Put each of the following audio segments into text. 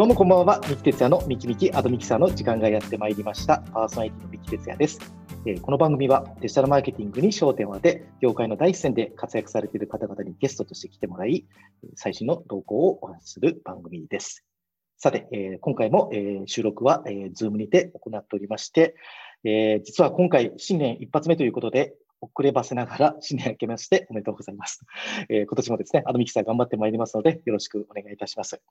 どうもこんばんは。三木哲也のミキミキアドミキサーの時間がやってまいりました。パーソナリティの三木哲也です。えーこの番組はデジタルマーケティングに焦点を当て、業界の第一線で活躍されている方々にゲストとして来てもらい、最新の動向をお話しする番組です。さて、えー今回も、えー収録は、えー、Zoom にて行っておりまして、えー実は今回新年一発目ということで、遅ればせながら新年明けましておめでとうございます。えー今年もですね、アドミキサー頑張ってまいりますので、よろしくお願いいたします。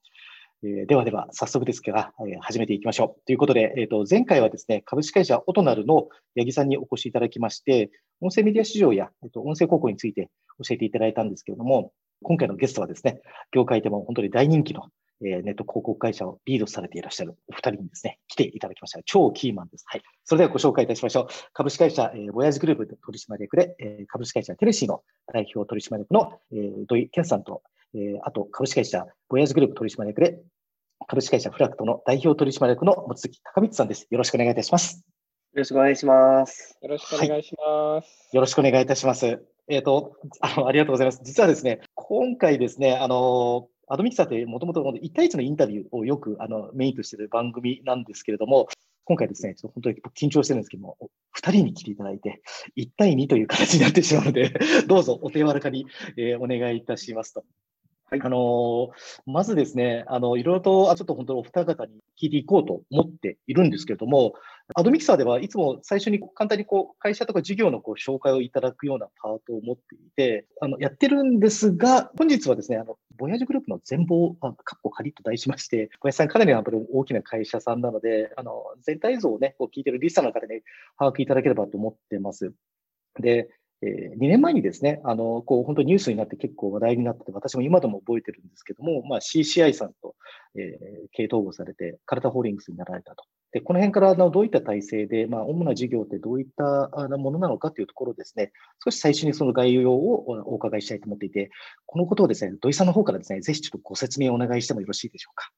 えーではでは、早速ですが、えー始めていきましょう。ということで、えーと、前回はですね、株式会社オトナルの八木さんにお越しいただきまして、音声メディア市場や、えーと、音声広告について教えていただいたんですけれども、今回のゲストはですね、業界でも本当に大人気の、えーネット広告会社をリードされていらっしゃるお二人にですね、来ていただきました。超キーマンです。はい。それではご紹介いたしましょう。株式会社、えー、ボヤージグループ取締役で、えー株式会社テレシーの代表取締役の、えー土井健さんと、えーあと株式会社ボヤージグループ取締役で、株式会社フラクトの代表取締役の望月隆光さんです。よろしくお願いいたします。よろしくお願いします。よろしくお願いします。よろしくお願いいたします。えっ、とあの、ありがとうございます。実はですね、今回ですね、あの、アドミキサーってもともと1対1のインタビューをよくあのメインとしている番組なんですけれども、今回ですね、ちょっと本当に緊張してるんですけども、2人に来ていただいて、1対2という形になってしまうので、どうぞお手柔らかに、えーお願いいたしますと。はいあのーまずですね、あの、いろいろと、あちょっと本当にお二方に聞いていこうと思っているんですけれども、アドミキサーではいつも最初に簡単にこう会社とか事業のこう紹介をいただくようなパートを持っていて、あのやってるんですが、本日はですね、あのボヤージュグループの全貌、あカッコカリッと題しまして、小林さんかなりやっぱり大きな会社さんなので、あの全体像をね、こう聞いてるリスナーの方に把握いただければと思ってます。で、え2年前にですね、あの、こう、本当ニュースになって結構話題になってて、私も今でも覚えてるんですけども、まあ CCI さんと、えー経統合されて、カルタホールディングスになられたと。で、この辺からあのどういった体制で、まあ、主な事業ってどういったあのものなのかというところですね、少し最初にその概要をお伺いしたいと思っていて、このことをですね、土井さんの方からですね、ぜひちょっとご説明をお願いしてもよろしいでしょうか。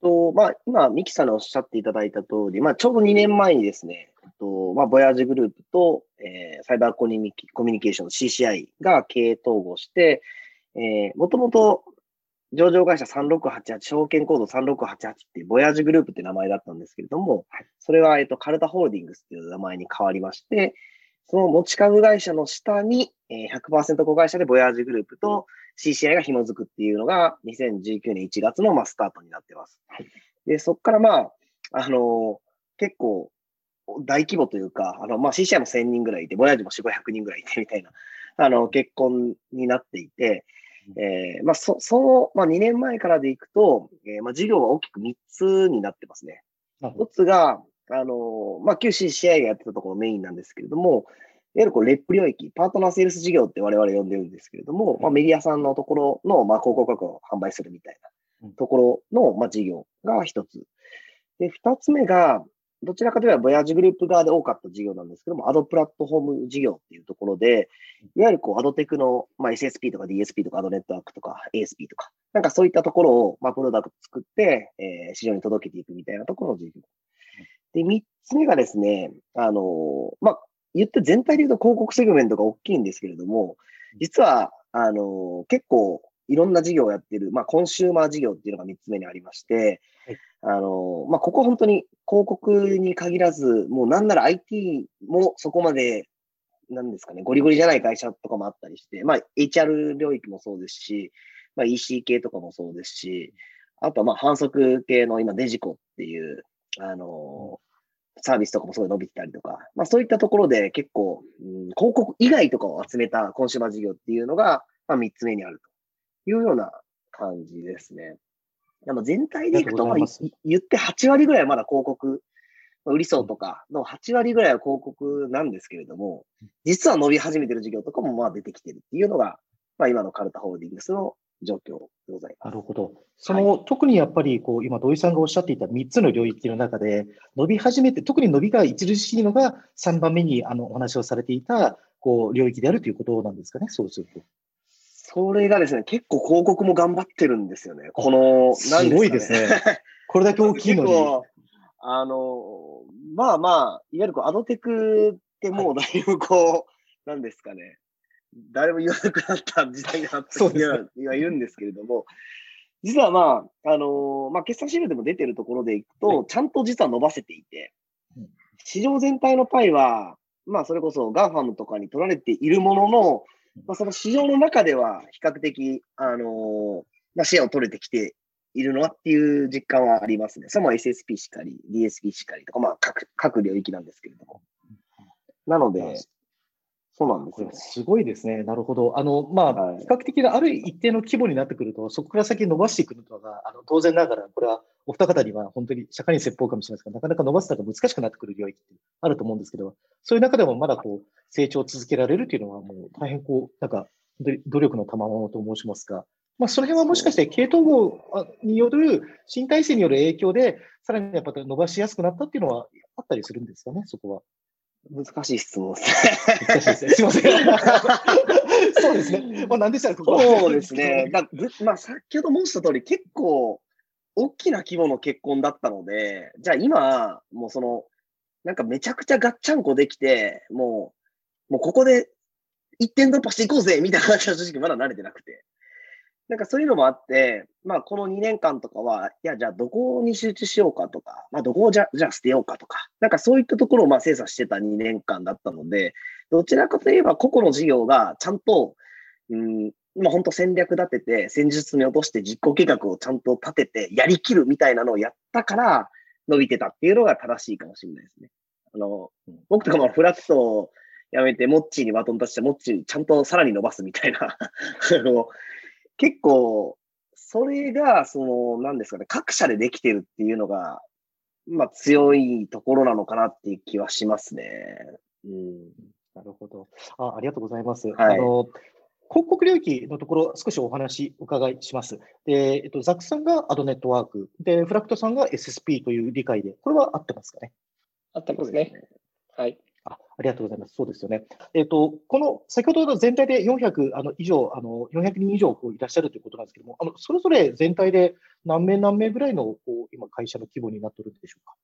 とまあ、今、ミキさんのおっしゃっていただいた通り、まあ、ちょうど2年前にですね、とまあ、ボヤージュグループと、えーサイバーコミュニケコミュニケーションの CCI が経営統合して、えー、もともと上場会社3688、証券コード3688っていうボヤージュグループって名前だったんですけれども、それは、えっと、カルタホールディングスっていう名前に変わりまして、その持ち株会社の下に、えー100%子会社でボヤージュグループと CCI が紐づくっていうのが2019年1月のまあスタートになってます。で、そこからまあ、あのー結構大規模というか、あの、まあ CCI も1000人ぐらいいて、ボヤージュも4、500人ぐらいいてみたいな、あの、結婚になっていて、えーまあそ、その、まあ2年前からでいくと、えーまあ事業は大きく3つになってますね。一。つが、あの、まあ、旧 CCI がやってたところメインなんですけれども、いわゆるこう、レップ領域、パートナーセールス事業って我々呼んでるんですけれども、まあ、メディアさんのところの、まあ、広告枠を販売するみたいなところの、まあ、事業が一つ。で、二つ目が、どちらかといえば、ボヤージュグループ側で多かった事業なんですけども、アドプラットフォーム事業っていうところで、いわゆるこう、アドテクの、まあ、SSP とか DSP とかアドネットワークとか ASP とか、なんかそういったところを、まあ、プロダクト作って、えー市場に届けていくみたいなところの事業。で、三つ目がですね、あの、まあ、言って全体で言うと広告セグメントが大きいんですけれども、実は、あの、結構いろんな事業をやってる、まあ、コンシューマー事業っていうのが三つ目にありまして、はいあの、まあ、ここ本当に広告に限らず、もうなんなら IT もそこまで、なんですかね、ゴリゴリじゃない会社とかもあったりして、まあ、HR 領域もそうですし、まあ、EC 系とかもそうですし、あとはまあ反則系の今デジコっていう、あのサービスとかもすごい伸びてたりとか、まあそういったところで結構、うん、広告以外とかを集めたコンシューマー事業っていうのが、まあ3つ目にあるというような感じですね。でも全体でいくと、言って8割ぐらいはまだ広告、まあ売り層とかの8割ぐらいは広告なんですけれども、実は伸び始めてる事業とかもまあ出てきてるっていうのが、まあ今のカルタホールディングスの状況でございます。なるほど。その、特にやっぱり、こう、今、土井さんがおっしゃっていた3つの領域の中で、伸び始めて、特に伸びが著しいのが、3番目にあのお話をされていた、こう、領域であるということなんですかね、そうすると。それがですね、結構広告も頑張ってるんですよね。この、すごいですね。これだけ大きいのに。あの、まあまあ、いわゆるこうアドテクってもうだいぶこう、なんですかね、誰も言わなくなった時代だなってそうですねはいるんですけれども、実はまあ、あのー、まあ、決算資料でも出てるところでいくと、はい、ちゃんと実は伸ばせていて、市場全体のパイは、まあ、それこそ GAFAM とかに取られているものの、まあ、その市場の中では比較的、あの、まあ、シェアを取れてきているのはっていう実感はありますね。それも SSP しかり、DSP しかりとか、まあ各、各領域なんですけれども。なので、そうなんですよ、ね、すごいですね。なるほど。あの、まあ、比較的なある一定の規模になってくると、そこから先伸ばしていくのが、あの当然ながら、これはお二方には本当に社会に説法かもしれないですが、なかなか伸ばすのが難しくなってくる領域ってあると思うんですけど、そういう中でもまだこう、成長を続けられるというのは、もう大変こう、なんか、努力の賜物と申しますか、まあ、その辺はもしかして系統合による新体制による影響で、さらにやっぱ伸ばしやすくなったっていうのはあったりするんですかね、そこは。難しい質問ですね。すみません。そうですね。まあ、なんでしたら、ここそうですね。だまあ、先ほど申した通り、結構、大きな規模の結婚だったので、じゃあ今、もうその、なんかめちゃくちゃガッチャンコできて、もう、もうここで一点突破していこうぜみたいな話は正直まだ慣れてなくて。なんかそういうのもあって、まあこの2年間とかは、いやじゃあどこに集中しようかとか、まあどこをじゃじゃあ捨てようかとか、なんかそういったところをまあ精査してた2年間だったので、どちらかといえば個々の事業がちゃんと、うん、まあ本当戦略立てて、戦術に落として実行計画をちゃんと立てて、やりきるみたいなのをやったから、伸びてたっていうのが正しいかもしれないですね。あの、僕とかもフラットをやめて、モッチーにバトンタッチして、モッチーちゃんとさらに伸ばすみたいな あの、結構、それが、その、なんですかね、各社でできてるっていうのが、まあ、強いところなのかなっていう気はしますね。うん。なるほど。あありがとうございます。はい、あの広告領域のところ、少しお話お伺いします。で、えっと、ザックさんがアドネットワーク、で、フラクトさんが SSP という理解で、これは合ってますかね？合ってますね。はい。あありがとうございます。そうですよね。えっ、ー、と、この、先ほどの全体で400あの以上、あの400人以上こういらっしゃるということなんですけども、あのそれぞれ全体で何名何名ぐらいのこう今、会社の規模になってるんでしょうか？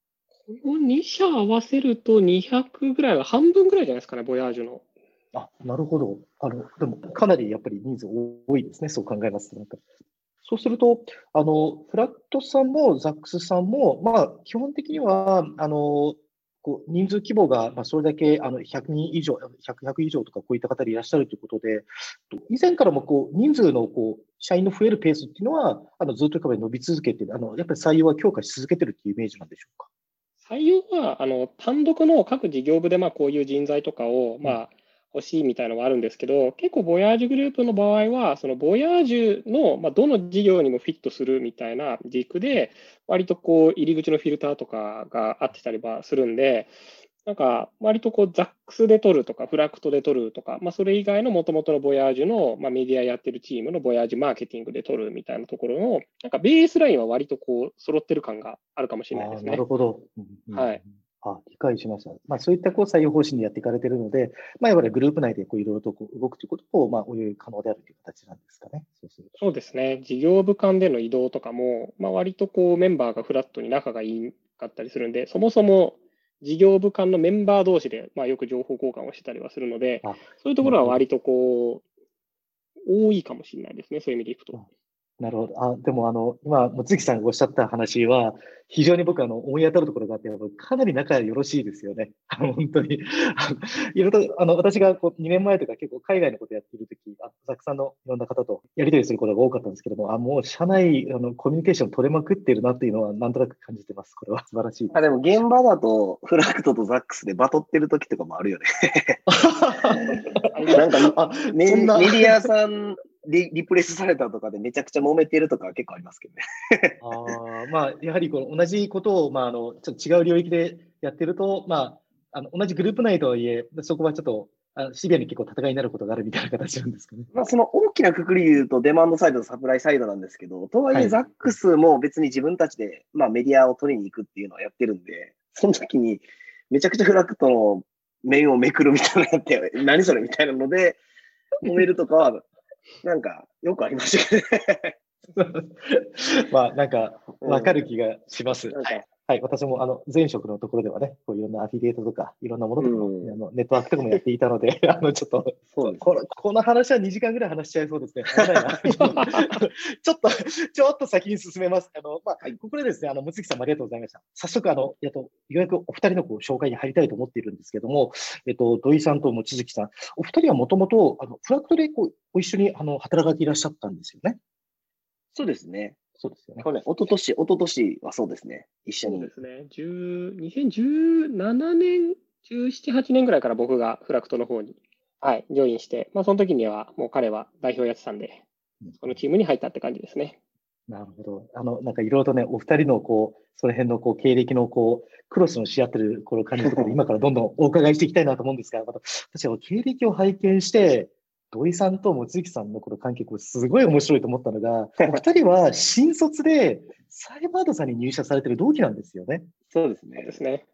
この2社合わせると200ぐらいは半分ぐらいじゃないですかね、ボヤージュの。あ、なるほど。あの、でも、かなりやっぱり人数多いですね、そう考えますと。なんかそうすると、あの、フラットさんもザックスさんも、まあ、基本的には、あの、こう人数規模が、まあ、それだけあの100人以上、100、100以上とかこういった方でいらっしゃるということで、以前からもこう人数のこう社員の増えるペースっていうのは、あのずっと伸び続けてあの、やっぱり採用は強化し続けてるっていうイメージなんでしょうか？採用はあの単独の各事業部でまあこういう人材とかを、まあ、欲しいみたいなのがあるんですけど、結構ボヤージュグループの場合は、そのボヤージュの、まあ、どの事業にもフィットするみたいな軸で、割とこう入り口のフィルターとかがあってたりはするんで、なんか、割とこう、ザックスで取るとか、フラクトで取るとか、まあ、それ以外のもともとのボヤージュの、まあ、メディアやってるチームのボヤージュマーケティングで取るみたいなところの、なんかベースラインは割とこう、揃ってる感があるかもしれないですね。なるほど。うん、はい。あ理解しました。まあ、そういったこう採用方針でやっていかれているので、まあ、やっぱりグループ内でこういろいろとこう動くということを、まあ、おい可能であるという形なんですかね。そうですね。事業部間での移動とかも、まあ、割とこうメンバーがフラットに仲がいいかったりするんで、そもそも事業部間のメンバー同士で、まあ、よく情報交換をしてたりはするので、そういうところは割とこう、多いかもしれないですね、そういう意味でいくと。なるほど。あ、でもあの、今、望月さんがおっしゃった話は、非常に僕、あの、思い当たるところがあって、かなり仲よろしいですよね。本当に。いろいろと、あの、私がこう2年前とか結構海外のことやっているとき、あたくさんのいろんな方とやり取りすることが多かったんですけども、あ、もう社内、あの、コミュニケーション取れまくってるなっていうのは、なんとなく感じてます。これは素晴らしい。あ、でも現場だと、フラクトとザックスでバトってる時とかもあるよね。なんか、メディアさんリリプレイスされたとかでめちゃくちゃ揉めてるとか結構ありますけどね。あまあ、やはりこの同じことを、まあ、あのちょっと違う領域でやってると、まあ、あの同じグループ内とはいえ、そこはちょっとあシビアに結構戦いになることがあるみたいな形なんですかね。まあ、その大きなくくりで言うと、デマンドサイドとサプライサイドなんですけど、とはいえ、ザックスも別に自分たちで、まあ、メディアを取りに行くっていうのをやってるんで、その時にめちゃくちゃフラットの面をめくるみたいなのって、何それみたいなので、揉めるとかはなんか、よくありましたけどね。まあ、なんか、わかる気がします。なんか、はい、私もあの前職のところではね、こういろんなアフィリエイトとか、いろんなものとかも、うんあのネットワークとかもやっていたので、あのちょっとそうこのこの話は2時間ぐらい話しちゃいそうですね。ちょっと、ちょっと先に進めます。あの、まあ、ここでですね、あの、むつきさんもありがとうございました。早速、あの、えっと、ようやくお二人のこう紹介に入りたいと思っているんですけども、えっと、土井さんと望月さん、お二人はもともと、あの、フラクトでこう、ご一緒に、あの、働かれていらっしゃったんですよね。そうですね。そうですよね。去年、一昨年、一昨年はそうですね。一緒にそうで。すね。10 2017年、17、8年ぐらいから僕がフラクトの方に、はい、ジョインして、まあ、その時にはもう彼は代表やってたんで、このチームに入ったって感じですね。なるほど。あの、なんかいろいろとね、お二人のこう、その辺のこう、経歴のこう、クロスのし合ってるこの感じとかで、今からどんどんお伺いしていきたいなと思うんですが、また私は経歴を拝見して、土井さんと望月さんのこの関係、これすごい面白いと思ったのが、お二人は新卒でサイバードさんに入社されてる同期なんですよね。そうですねで。すね。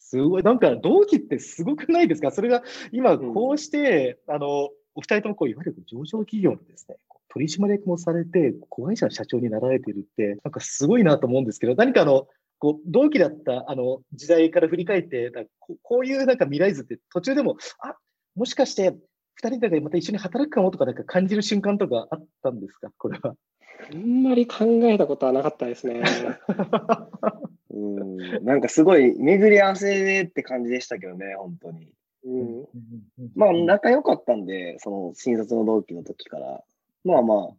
すごい、なんか同期ってすごくないですか？それが今こうして、あの、お二人ともこう、いわゆる上場企業のですね、取締役もされて、子会社の社長になられているって、なんかすごいなと思うんですけど、何かあの、こう、同期だったあの時代から振り返って、こういうなんか未来図って途中でも、あ、もしかして二人でまた一緒に働くかもとかなんか感じる瞬間とかあったんですか？これは。あんまり考えたことはなかったですね。うん。なんかすごい巡り合わせでって感じでしたけどね、本当に。うん、まあ、仲良かったんで、その新卒の同期の時から。まあま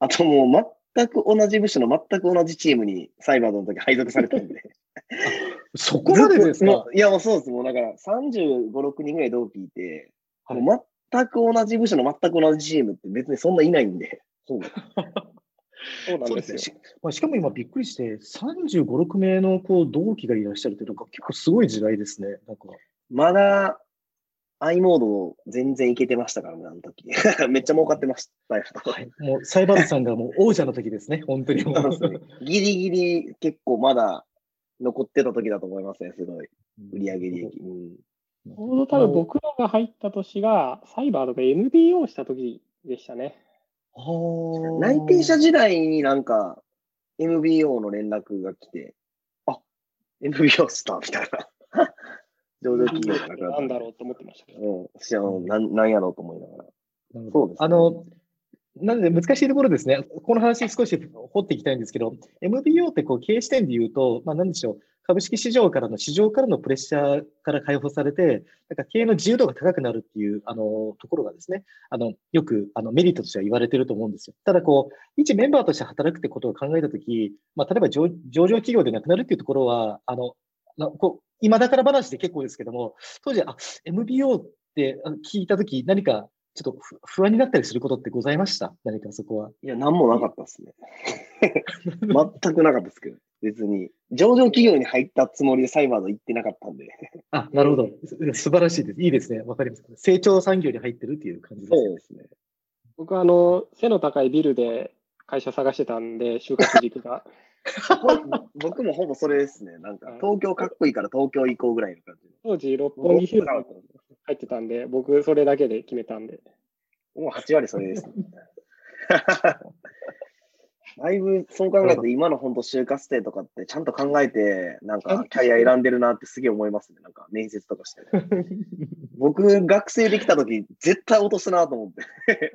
あ、あともう全く同じ部署の全く同じチームにサイバードの時配属されたんで。そこまでですか？いや、もうそうです。もうだから35、6人ぐらい同期いて、はいもう全く同じ部署の全く同じチームって別にそんないないんで。そう そうなんですよ。しまあ、しかも今びっくりして、35、6名のこう同期がいらっしゃるって、なんか結構すごい時代ですね。なんか。まだ、i モード全然いけてましたからね、あの時。めっちゃ儲かってましたよ。はい。もう、サイバーズさんがもう王者の時ですね。本当にギリギリ結構まだ残ってた時だと思いますね、すごい。売上利益。うんちょうど多分僕らが入った年が、サイバーとか MBO した時でしたね。はあ内定者時代になんか MBO の連絡が来て、あ、MBO したみたいな。上場企業がなくなった。なんだろうと思ってましたけど。うん。私はなんなんやろうと思いながら。そうですねあの、なので難しいところですね。この話少し掘っていきたいんですけど、MBO ってこう経営視点で言うと、まあ何でしょう。株式市場からの市場からのプレッシャーから解放されて、なんか経営の自由度が高くなるっていう、あの、ところがですね、あの、よく、あの、メリットとしては言われてると思うんですよ。ただ、こう、一メンバーとして働くってことを考えたとき、まあ、例えば上上場企業でなくなるっていうところは、あの、なこう、今だから話で結構ですけども、当時、あ、MBO ってあ聞いたとき、何かちょっと不不安になったりすることってございました？何かそこは。いや、なんもなかったですね。全くなかったですけど、別に。上場企業に入ったつもりでサイバード行ってなかったんで。あ、なるほど。す素晴らしいです。いいですね。わかります。成長産業に入ってるっていう感じですね。そうですね。僕はあの、背の高いビルで会社探してたんで、就活時期が。僕もほぼそれですね。なんか、東京かっこいいから東京行こうぐらいの感じ。当時、六本木ヒルズ入ってたんで、僕、それだけで決めたんで。もう8割それです、ね。だいぶ、そう考えると、今の本当就活生とかってちゃんと考えて、なんか、キャリア選んでるなってすげえ思いますね。なんか、面接とかして。僕、学生できた時、絶対落とすなと思って。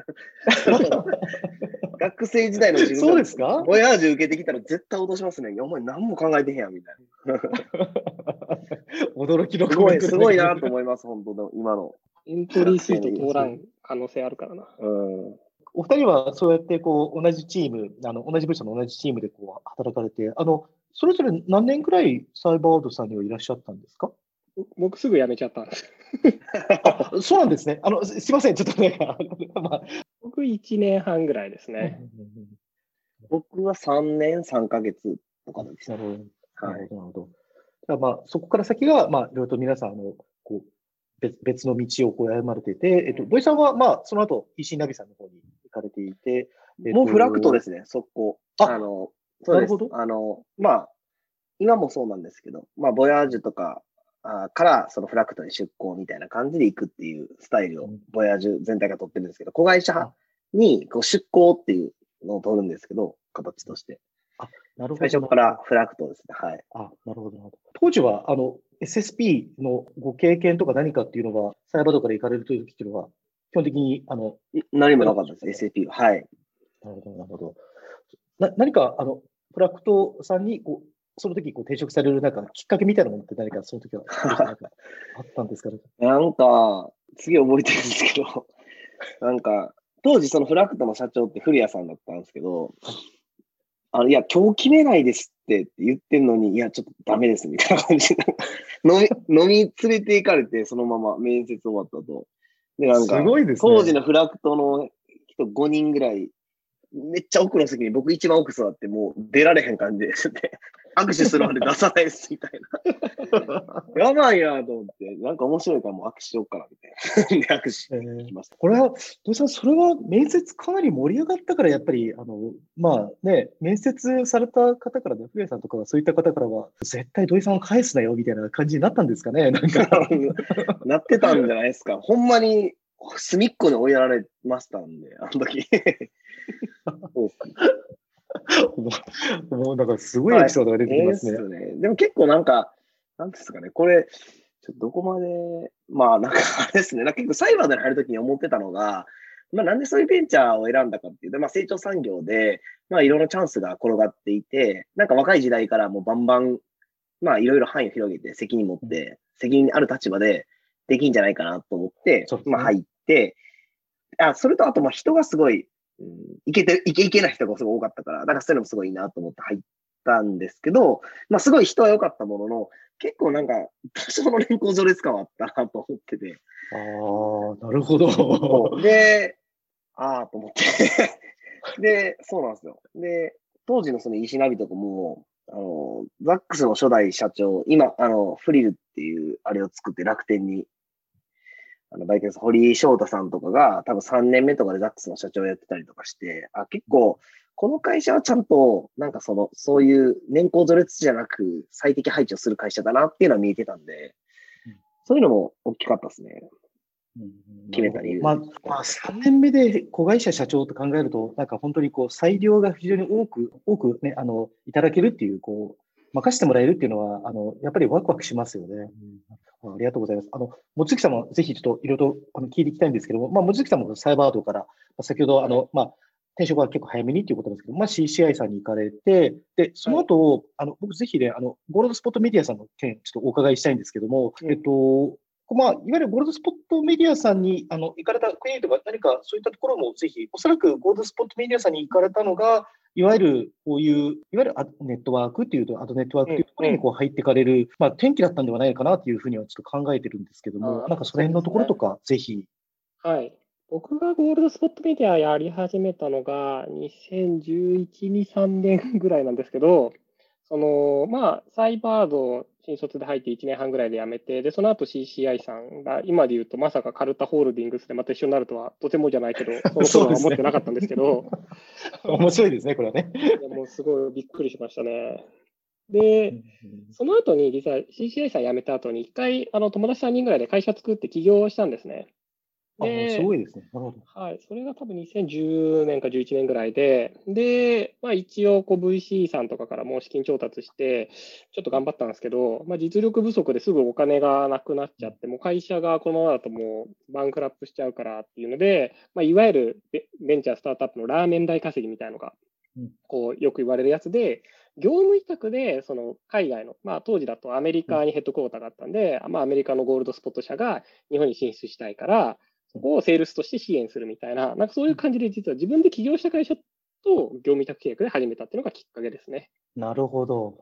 学生時代の自分がそうですか？ボヤージュ受けてきたら絶対落としますね。いや、お前何も考えてへんやん、みたい 驚きのな。すごい、コメントすごいなと思います、本当の、今の。エントリーシート通らん可能性あるからな。うん。お二人はそうやってこう同じチーム、あの同じ部署の同じチームでこう働かれて、あのそれぞれ何年くらいサイバードさんにはいらっしゃったんですか？僕すぐ辞めちゃったんです。あそうなんですね。あのすすいません、ちょっとね、まあ僕1年半ぐらいですね。僕は3年3ヶ月とかですなるほど。なはいるほ。ど。なるほど。じゃあまあ、そこから先が、まあ、いろいろと皆さん、あの、こう、別別の道をこう歩まれてて、えっと、土井さんは、まあ、その後、石井ナビさんの方に行かれていて、えっともうフラクトですね、速攻。ああの、そうですなるほ。どあの、まあ、今もそうなんですけど、まあ、ボヤージュとかあから、そのフラクトに出向みたいな感じで行くっていうスタイルをうん、ボヤージュ全体が取ってるんですけど、子会社にこう出向っていうのを取るんですけど、形として。なるほど。最初からフラクトですね。はい。あ、なるほど。なるほど当時は、あの、SSP のご経験とか何かっていうのは、サイバードから行かれるという時っていうのは、基本的に、あの、い何もなかったです、SAP は。はい。なるほど、なるほど。な何か、あの、プラクトさんに、こう、その時こう転職されるなんかきっかけみたいなものって何かその時はあったんですか？ね。なんか、次覚えてるんですけど、なんか、当時そのフラクトの社長って古谷さんだったんですけど、あの、いや、今日決めないですって言ってんのに、いや、ちょっとダメですみたいな感じで、飲み、飲み連れて行かれて、そのまま面接終わったと。で、なんか、すごいですね。当時のフラクトの人5人ぐらい、めっちゃ奥の席に僕一番奥座って、もう出られへん感じで、で握手するまで出さないですみたいな。やばいなと思って、なんか面白いからもう握手しようかなみたいな。で、握手しえーました。これは、土井さん、それは面接かなり盛り上がったから、やっぱり、あの、まあね、面接された方からね、古谷さんとかはそういった方からは、絶対土井さんを返すなよ、みたいな感じになったんですかね、なんか。なってたんじゃないですか。ほんまに隅っこに追いやられましたんで、あの時。そう もう、もうなんかすごいエピソードが出てきますね。ですね。でも結構なんか、なんですかね、これ、ちょっとどこまで、まあなんかあれですね、なんか結構サイバーで入るときに思ってたのが、まあなんでそういうベンチャーを選んだかっていうと、まあ成長産業で、まあいろんなチャンスが転がっていて、なんか若い時代からもうバンバン、まあいろいろ範囲を広げて責任持って、責任ある立場でできんじゃないかなと思って、まあ入って、あ、それとあとまあ人がすごい、うん、いけて、いけいけない人がすごい多かったから、なんかそういうのもすごいいいなと思って入ったんですけど、まあすごい人は良かったものの、結構なんか多少の年功序列感はあったなと思ってて、ああ、なるほど。で、ああと思って。で、そうなんですよ。で、当時のその石ナビとかも、あの、ザックスの初代社長、今、あの、フリルっていうあれを作って楽天に、あの、売却した堀井翔太さんとかが、多分3年目とかでザックスの社長やってたりとかして、あ、結構、この会社はちゃんと、なんかその、そういう年功序列じゃなく、最適配置をする会社だなっていうのは見えてたんでうん、そういうのも大きかったですね。うん決めた理由まあ、まあ、3年目で子会社社長と考えると、なんか本当にこう、裁量が非常に多く、多くね、あの、いただけるっていう、こう、任せてもらえるっていうのは、あの、やっぱりワクワクしますよね。うん、ありがとうございます。あの、望月さんもぜひちょっといろいろとあの聞いていきたいんですけども、まあ、望月さんもサイバードから、まあ先ほど、あの、まあ、転職は結構早めにっていうことですけど、まあ、CCI さんに行かれて、で、その後、あの、僕ぜひね、あの、ゴールドスポットメディアさんの件、ちょっとお伺いしたいんですけども、うんえっと、まあ、いわゆるゴールドスポットメディアさんにあの行かれた国とか何かそういったところもぜひ、おそらくゴールドスポットメディアさんに行かれたのが、いわゆるこういう、いわゆるアネットワークっていうと、アドネットワークっていうところにこう入っていかれる、まあ、転機だったんではないかなというふうにはちょっと考えてるんですけども、なんかその辺のところとか、ぜひ。はい。僕がゴールドスポットメディアやり始めたのが2011、2、3年ぐらいなんですけど、その、まあ、サイバード新卒で入って1年半ぐらいで辞めて、で、その後 CCI さんが、今で言うとまさかカルタホールディングスでまた一緒になるとはとてもじゃないけど、その頃は 思ってなかったんですけど、面白いですね、これはね。もうすごいびっくりしましたね。で、その後に実は CCI さん辞めた後に一回あの友達3人ぐらいで会社作って起業したんですね。あすごいですね。なるほど。はい、それが多分2010年か11年ぐらいで、で、まあ、一応こう VC さんとかからもう資金調達して、ちょっと頑張ったんですけど、まあ、実力不足ですぐお金がなくなっちゃって、もう会社がこのままだともうバンクラップしちゃうからっていうので、まあ、いわゆるベベンチャースタートアップのラーメン代稼ぎみたいなのがうん、こうよく言われるやつで、業務委託でその海外の、まあ、当時だとアメリカにヘッドクォーターがあったんで、まあ、アメリカのゴールドスポット社が日本に進出したいから、そこをセールスとして支援するみたいな、なんかそういう感じで、実は自分で起業した会社と業務委託契約で始めたっていうのがきっかけですね。なるほど。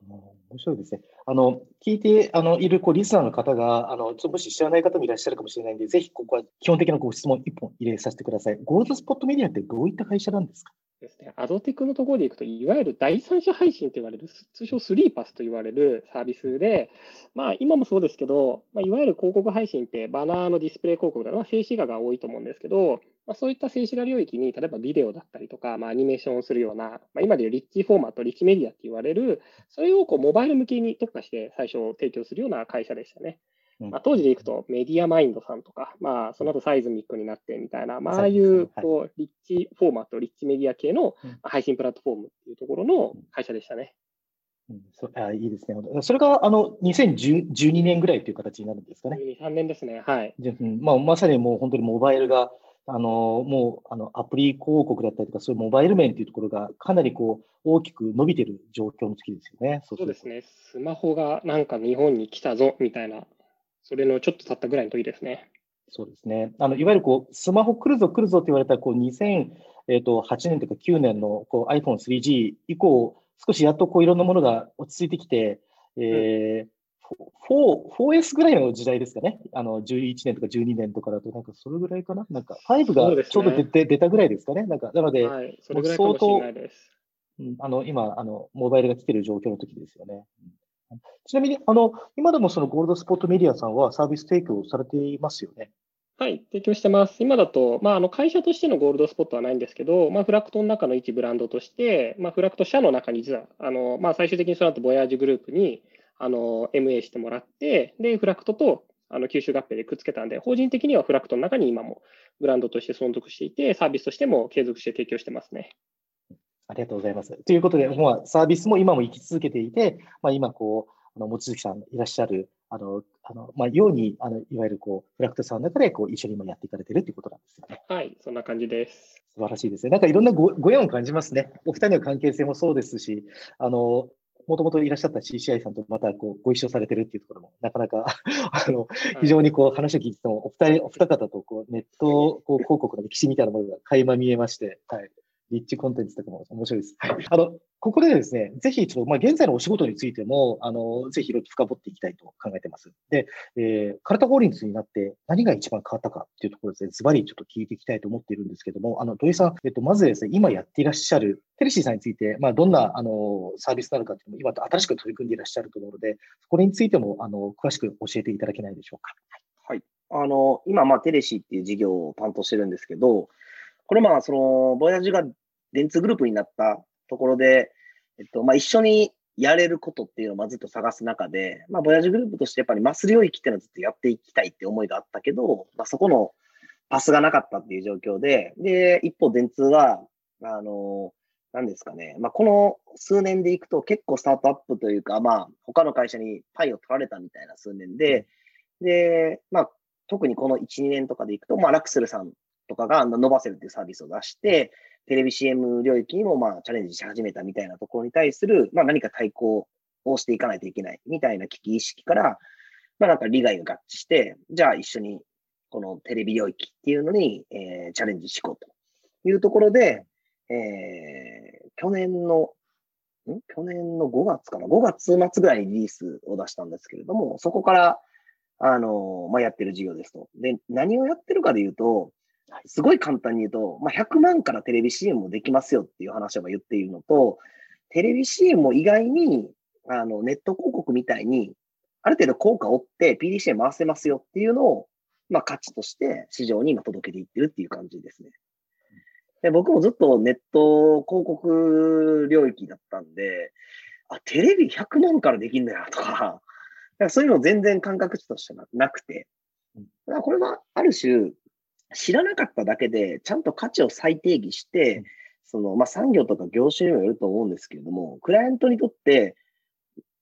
面白いですね。あの、聞いてあのいるこうリスナーの方が、あの、ちょっともし知らない方もいらっしゃるかもしれないんで、ぜひここは基本的なご質問一本入れさせてください。ゴールドスポットメディアってどういった会社なんですか？ですね、アドテクのところでいくと、いわゆる第三者配信と言われる、通称スリーパスと言われるサービスで、まあ、今もそうですけど、まあ、いわゆる広告配信って、バナーのディスプレイ広告だと、まあ、静止画が多いと思うんですけど、まあ、そういった静止画領域に、例えばビデオだったりとか、まあ、アニメーションをするような、まあ、今でいうリッチフォーマット、リッチメディアって言われる、それをこうモバイル向けに特化して最初提供するような会社でしたね。うんまあ、当時でいくとメディアマインドさんとか、まあ、その後サイズミックになってみたいな、まあ、ああいうクこうリッチフォーマット、リッチメディア系のうん配信プラットフォームっていうところの会社でしたね。うん、そあいいですね。それがあの2012年ぐらいという形になるんですかね。3年ですね。はい。うんまあ、まさにもう本当にモバイルが、あのもうあのアプリ広告だったりとか、そういうモバイル面というところがかなりこう大きく伸びてる状況の時ですよね。そうですね。スマホがなんか日本に来たぞみたいな、それのちょっと経ったぐらいの時ですね。そうですね。あのいわゆるこうスマホ来るぞ来るぞって言われたこう2008年とか9年のこう iPhone3G 以降、少しやっとこういろんなものが落ち着いてきて、えー、4、4S ぐらいの時代ですかね。あの、11年とか12年とかだと、なんかそれぐらいかななんか5がちょうど出て、ね、出たぐらいですかね。なんか、なので、はい、それぐらいかもしれないです。うん、あの、今、あの、モバイルが来てる状況の時ですよね。ちなみに、あの、今でもそのゴールドスポットメディアさんはサービス提供されていますよね？はい、提供してます。今だと、まあ、あの会社としてのゴールドスポットはないんですけど、まあ、フラクトの中の一ブランドとして、まあ、フラクト社の中に実は、あのまあ、最終的にその後、ボヤージグループにあの MA してもらって、で、フラクトとあの吸収合併でくっつけたんで、法人的にはフラクトの中に今もブランドとして存続していて、サービスとしても継続して提供してますね。ありがとうございます。ということで、まあ、サービスも今も生き続けていて、まあ、今こう、あの望月さんいらっしゃるあの、あの、まあ、ように、あの、いわゆるこう、フラクトさんの中で、こう、一緒に今やっていかれてるっていうことなんですよね。はい、そんな感じです。素晴らしいですね。なんかいろんなごご縁を感じますね。お二人の関係性もそうですし、あの、もともといらっしゃった CCI さんとまたこうご一緒されてるっていうところも、なかなかあの、非常にこう話を聞いてても、お二人、お二方とこうネットこう広告の歴史みたいなものが垣間見えまして、はい。リッチコンテンツとかも面白いです。はい。あの、ここでですね、ぜひちょっと、まあ、現在のお仕事についても、あの、ぜひろ深掘っていきたいと考えてます。で、えー、カルタホーリングスになって何が一番変わったかっていうところですね、ズバリちょっと聞いていきたいと思っているんですけども、あの、土井さん、えっと、まずですね、今やっていらっしゃるテレシーさんについて、まあ、どんな、あの、サービスなのかっていうのも、今新しく取り組んでいらっしゃると思うので、これについても、あの、詳しく教えていただけないでしょうか。はい。あの、今、まあ、テレシーっていう事業を担当してるんですけど、これまあ、その、ボヤジが電通グループになったところで、えっと、まあ、一緒にやれることっていうのをまずっと探す中で、まあ、ボヤージュグループとしてやっぱりマス領域っていうのはずっとやっていきたいって思いがあったけど、まあ、そこのパスがなかったっていう状況で、で、一方電通は、あの、何ですかね、まあ、この数年でいくと結構スタートアップというか、まあ、他の会社にパイを取られたみたいな数年で、で、まあ、特にこの1、2年とかでいくと、まあ、ラクスルさんとかが伸ばせるっていうサービスを出して、テレビ CM 領域にもまあチャレンジし始めたみたいなところに対する、まあ、何か対抗をしていかないといけないみたいな危機意識から、まあ、なんか利害が合致して、じゃあ一緒にこのテレビ領域っていうのに、えー、チャレンジしようというところで、えー、去年の、ん？去年の5月かな ?5 月末ぐらいにリリースを出したんですけれども、そこから、あの、まあ、やってる事業ですと。で、何をやってるかで言うと、すごい簡単に言うと、まあ、100万からテレビ CM もできますよっていう話を言っているのと、テレビ CM も意外にあのネット広告みたいに、ある程度効果を追って PDCA 回せますよっていうのを、まあ、価値として市場に今届けていってるっていう感じですね。で僕もずっとネット広告領域だったんで、あ、テレビ100万からできんだよとか、かそういうの全然感覚値としてなくて、これはある種、知らなかっただけで、ちゃんと価値を再定義して、その、まあ、産業とか業種にもよると思うんですけれども、クライアントにとって、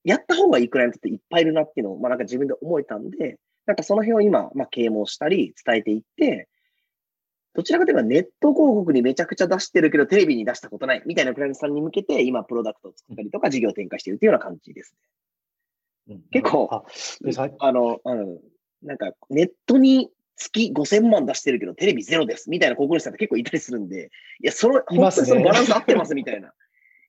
やった方がいいクライアントっていっぱいいるなっていうのを、まあ、なんか自分で思えたんで、なんかその辺を今、まあ、啓蒙したり、伝えていって、どちらかというとネット広告にめちゃくちゃ出してるけど、テレビに出したことないみたいなクライアントさんに向けて、今、プロダクトを作ったりとか、事業を展開しているというような感じですね。うん、結構、あの、あの、なんか、ネットに月5000万出してるけどテレビゼロですみたいな広告主さんって結構いたりするんで、いや、その、本当にそのバランス合ってますみたいな。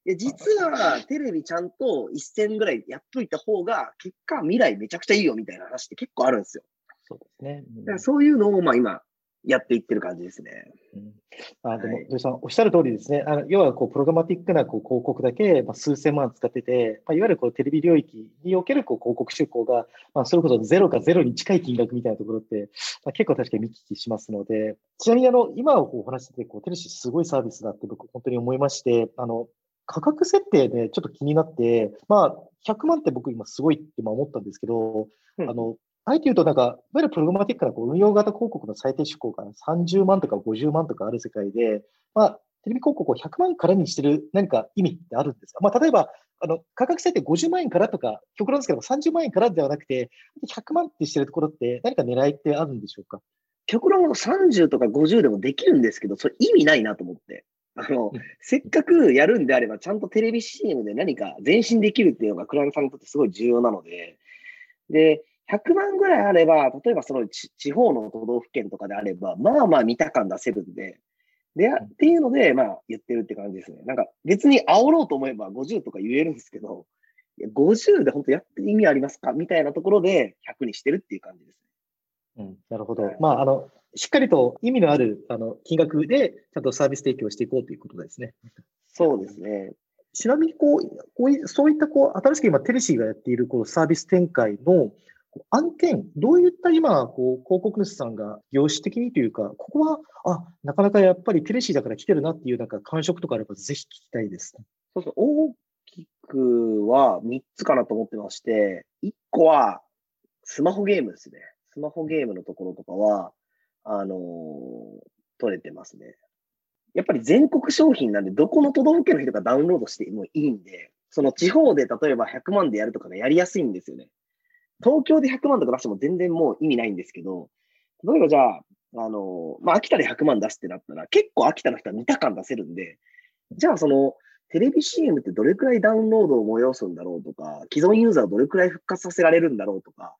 いや、実はテレビちゃんと1000ぐらいやっといた方が、結果未来めちゃくちゃいいよみたいな話って結構あるんですよ。そうですね。うん、だからそういうのを、まあ今、やっていってる感じですね。うん、あでも、土、井、さん、おっしゃる通りですね。あの要はこう、プログラマティックなこう広告だけ、まあ、数千万使ってて、まあ、いわゆるこうテレビ領域におけるこう広告出稿が、まあ、それこそゼロかゼロに近い金額みたいなところって、まあ、結構確かに見聞きしますので、ちなみにあの、今お話してて、こう、テレシすごいサービスだって僕本当に思いまして、あの、価格設定でちょっと気になって、まあ、100万って僕今すごいって思ったんですけど、うん、あの、あえて言うと、なんか、いわゆるプログラマティックなこう運用型広告の最低出稿が30万とか50万とかある世界で、まあ、テレビ広告を100万からにしてる何か意味ってあるんですか？まあ、例えば、あの、価格設定50万円からとか、極論ですけど30万円からではなくて、100万ってしてるところって何か狙いってあるんでしょうか？極論30とか50でもできるんですけど、それ意味ないなと思って。あの、せっかくやるんであれば、ちゃんとテレビ CM で何か前進できるっていうのがクライアントさんにとってすごい重要なので、で、100万ぐらいあれば、例えばその地方の都道府県とかであれば、まあまあ見た感出せるんで、で、っていうので、まあ言ってるって感じですね。なんか別に煽ろうと思えば50とか言えるんですけど、いや50で本当やって意味ありますか？みたいなところで100にしてるっていう感じですね。うん、なるほど。まあ、あの、しっかりと意味のあるあの金額で、ちゃんとサービス提供していこうということですね。そうですね。ちなみにこう、こういそういったこう新しく今、テレシーがやっているこうサービス展開の案件、どういった今、こう広告主さんが業種的にというか、ここは、あ、なかなかやっぱりテレシーだから来てるなっていうなんか感触とかあれば、ぜひ聞きたいです、そうそう、大きくは3つかなと思ってまして、1個はスマホゲームですね。スマホゲームのところとかは、あのー、取れてますね。やっぱり全国商品なんで、どこの都道府県の人がダウンロードしてもいいんで、その地方で例えば100万でやるとかがやりやすいんですよね。東京で100万とか出しても全然もう意味ないんですけど、例えばじゃあ、あの、まあ、秋田で100万出すってなったら、結構秋田の人は見た感出せるんで、じゃあその、テレビ CM ってどれくらいダウンロードを催すんだろうとか、既存ユーザーをどれくらい復活させられるんだろうとか、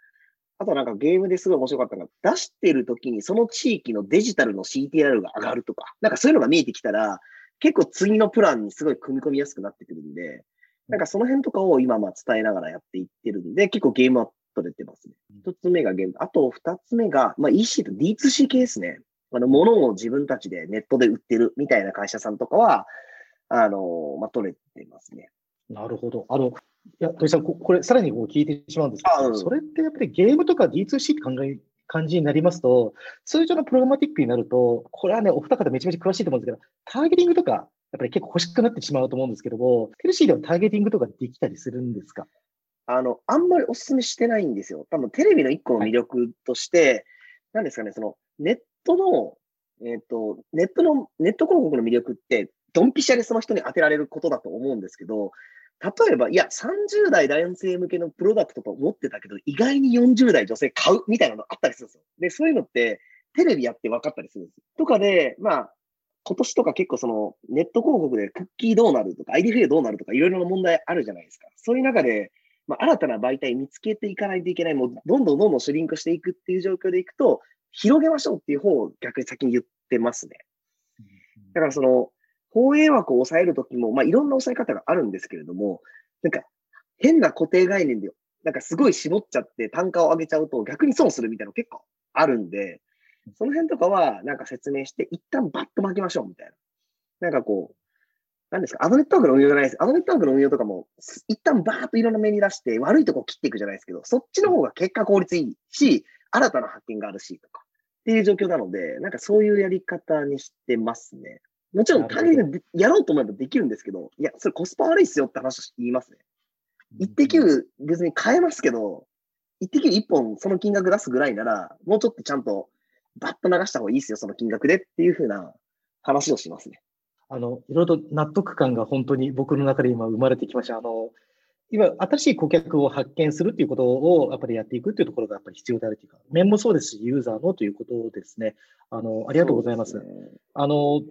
あとなんかゲームですごい面白かったのが、出してる時にその地域のデジタルの CTR が上がるとか、なんかそういうのが見えてきたら、結構次のプランにすごい組み込みやすくなってくるんで、なんかその辺とかを今まあ伝えながらやっていってるんで、結構ゲームは取れてますね。一つ目がゲーム。あと二つ目が、まあ EC と D2C 系ですね。あの、物を自分たちでネットで売ってるみたいな会社さんとかは、あの、まあ取れてますね。なるほど。あの、いや、土井さん、これ、さらにこう聞いてしまうんですけど、うん、それってやっぱりゲームとか D2C って考え、感じになりますと、通常のプログラマティックになると、これはね、お二方めちゃめちゃ詳しいと思うんですけど、ターゲティングとか、やっぱり結構欲しくなってしまうと思うんですけども、ヘルシーではターゲティングとかできたりするんですか？あの、あんまりお勧めしてないんですよ。多分テレビの一個の魅力として、はい、なんですかね、その、ネットの、えっ、ー、と、ネットの、ネット広告の魅力って、ドンピシャでその人に当てられることだと思うんですけど、例えば、いや、30代男性向けのプロダクトと思ってたけど、意外に40代女性買うみたいなのあったりするんですよ。で、そういうのって、テレビやって分かったりするんです。とかで、まあ、今年とか結構その、ネット広告でクッキーどうなるとか、IDFA どうなるとか、いろいろな問題あるじゃないですか。そういう中で、まあ、新たな媒体見つけていかないといけない、もうどんどんどんどんシュリンクしていくっていう状況でいくと、広げましょうっていう方を逆に先に言ってますね。だからその、放映枠を抑えるときも、まあ、いろんな抑え方があるんですけれども、なんか、変な固定概念で、なんかすごい絞っちゃって単価を上げちゃうと逆に損するみたいなの結構あるんで、その辺とかはなんか説明して、一旦バッと巻きましょうみたいな。なんかこう、何ですか、アドネットワークの運用じゃないです。アドネットワークの運用とかも、一旦バーッといろんな目に出して、悪いとこ切っていくじゃないですけど、そっちの方が結果効率いいし、新たな発見があるし、とか、っていう状況なので、なんかそういうやり方にしてますね。もちろん、単純にやろうと思えばできるんですけど、いや、それコスパ悪いっすよって話を言いますね。一滴別に変えますけど、一滴一本その金額出すぐらいなら、もうちょっとちゃんとバッと流した方がいいっすよ、その金額でっていうふうな話をしますね。あの、いろいろと納得感が本当に僕の中で今生まれてきました。あの、今、新しい顧客を発見するっていうことをやっぱりやっていくっていうところがやっぱり必要であるというか、面もそうですし、ユーザーのということですね。あの、ありがとうございます。すね、あの、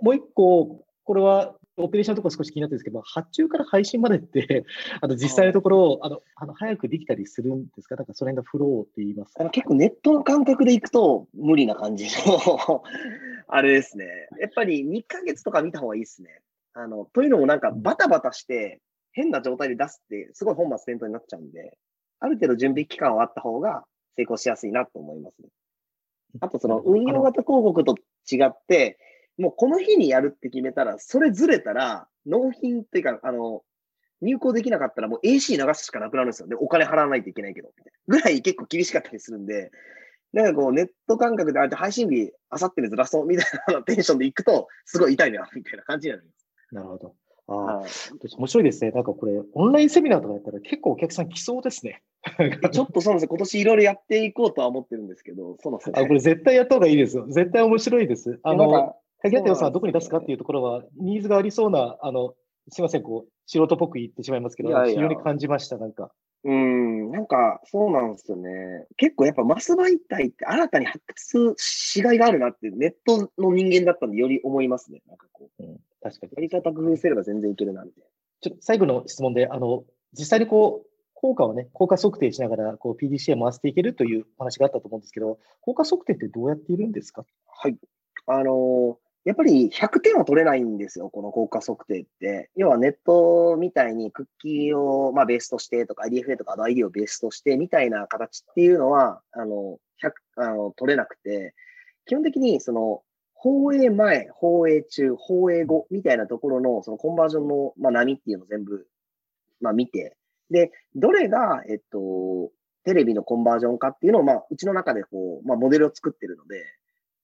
もう一個、これはオペレーションのところ少し気になってるんですけど、発注から配信までって あの実際のところ、あのあの早くできたりするんですか？なんかそれがフローって言いますか？結構ネットの感覚でいくと無理な感じの あれですね。やっぱり2ヶ月とか見た方がいいですね。あの、というのもなんかバタバタして変な状態で出すってすごい本末転倒になっちゃうんで、ある程度準備期間はあった方が成功しやすいなと思いますね。あとその運用型広告と違って、もうこの日にやるって決めたら、それずれたら、納品っていうか、あの、入稿できなかったらもう AC 流すしかなくなるんですよ。で、お金払わないといけないけど、ぐらい結構厳しかったりするんで、なんかこうネット感覚であえて配信日、あさってにずらそうみたいな テンションで行くと、すごい痛いな、みたいな感じになります。なるほど。ああ、はい、面白いですね。なんかこれ、オンラインセミナーとかやったら結構お客さん来そうですね。ちょっとそうなんです今年いろいろやっていこうとは思ってるんですけど、そうなんですね。あ、これ絶対やった方がいいですよ。絶対面白いです。あの、限られた予算はどこに出すかっていうところは、ニーズがありそうな、あの、すみません、こう、素人っぽく言ってしまいますけど、いやいや非常に感じました、なんか。うん、なんか、そうなんですよね。結構やっぱマス媒体って新たに発掘しがいがあるなって、ネットの人間だったんで、より思いますね。なんかこう、うん、確かに。やり方工夫すれば全然いけるな、みたいちょっと最後の質問で、あの、実際にこう、効果をね、効果測定しながら、こう、PDCA 回していけるという話があったと思うんですけど、効果測定ってどうやっているんですか？な。はい。あのーやっぱり100点は取れないんですよ、この効果測定って。要はネットみたいにクッキーを、まあ、ベースとしてとか IDFA とか ID をベースとしてみたいな形っていうのは、あの、100、あの、取れなくて、基本的にその、放映前、放映中、放映後みたいなところのそのコンバージョンの、まあ、波っていうのを全部、まあ、見て、で、どれが、えっと、テレビのコンバージョンかっていうのを、まあ、うちの中でこう、まあ、モデルを作ってるので、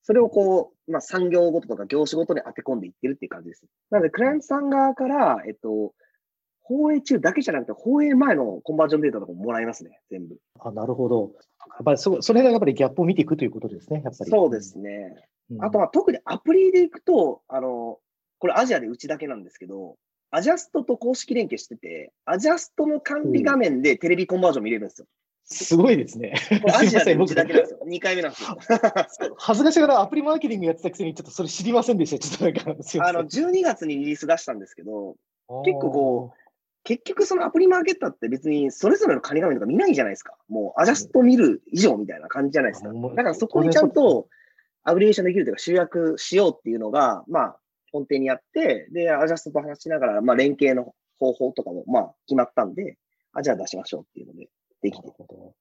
それをこう、まあ、産業ごととか業種ごとに当て込んでいってるっていう感じです。なので、クライアントさん側から、えっと、放映中だけじゃなくて、放映前のコンバージョンデータとかももらえますね、全部。あ、なるほど。やっぱりそ、それがやっぱりギャップを見ていくということですね、やっぱり。そうですね。うん。あとは特にアプリでいくと、あの、これアジアでうちだけなんですけど、アジャストと公式連携してて、アジャストの管理画面でテレビコンバージョン見れるんですよ。すごいですね。アジアでう僕ちだけなんですよ。2回目なんですよ。恥ずかしながらアプリマーケティングやってたくせに、ちょっとそれ知りませんでした。ちょっとなんか、あの、12月にリリース出したんですけど、結構こ結局そのアプリマーケッターって別にそれぞれの管理画面とか見ないじゃないですか。もうアジャスト見る以上みたいな感じじゃないですか。うんだからそこにちゃんとアグリゲーションできるというか集約しようっていうのが、まあ、根底にあって、で、アジャストと話しながら、まあ、連携の方法とかも、まあ、決まったんで、あ、じゃあ出しましょうっていうので、できてなる。ほど。